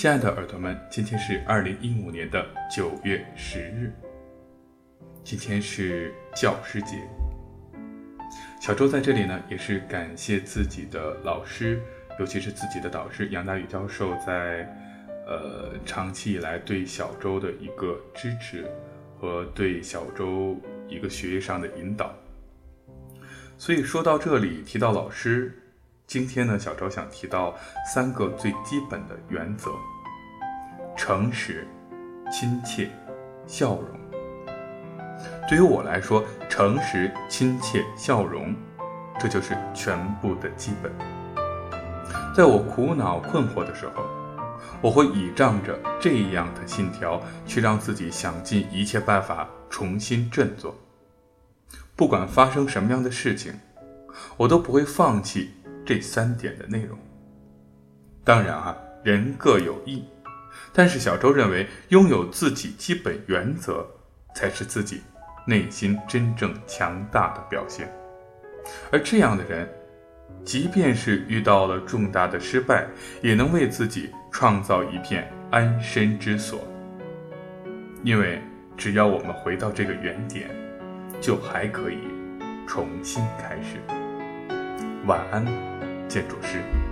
亲爱的耳朵们，今天是二零一五年的九月十日，今天是教师节。小周在这里呢，也是感谢自己的老师，尤其是自己的导师杨大宇教授，在呃长期以来对小周的一个支持和对小周一个学业上的引导。所以说到这里，提到老师。今天呢，小周想提到三个最基本的原则：诚实、亲切、笑容。对于我来说，诚实、亲切、笑容，这就是全部的基本。在我苦恼困惑的时候，我会倚仗着这样的信条，去让自己想尽一切办法重新振作。不管发生什么样的事情，我都不会放弃。这三点的内容，当然啊，人各有异，但是小周认为，拥有自己基本原则，才是自己内心真正强大的表现。而这样的人，即便是遇到了重大的失败，也能为自己创造一片安身之所。因为只要我们回到这个原点，就还可以重新开始。晚安。建筑师。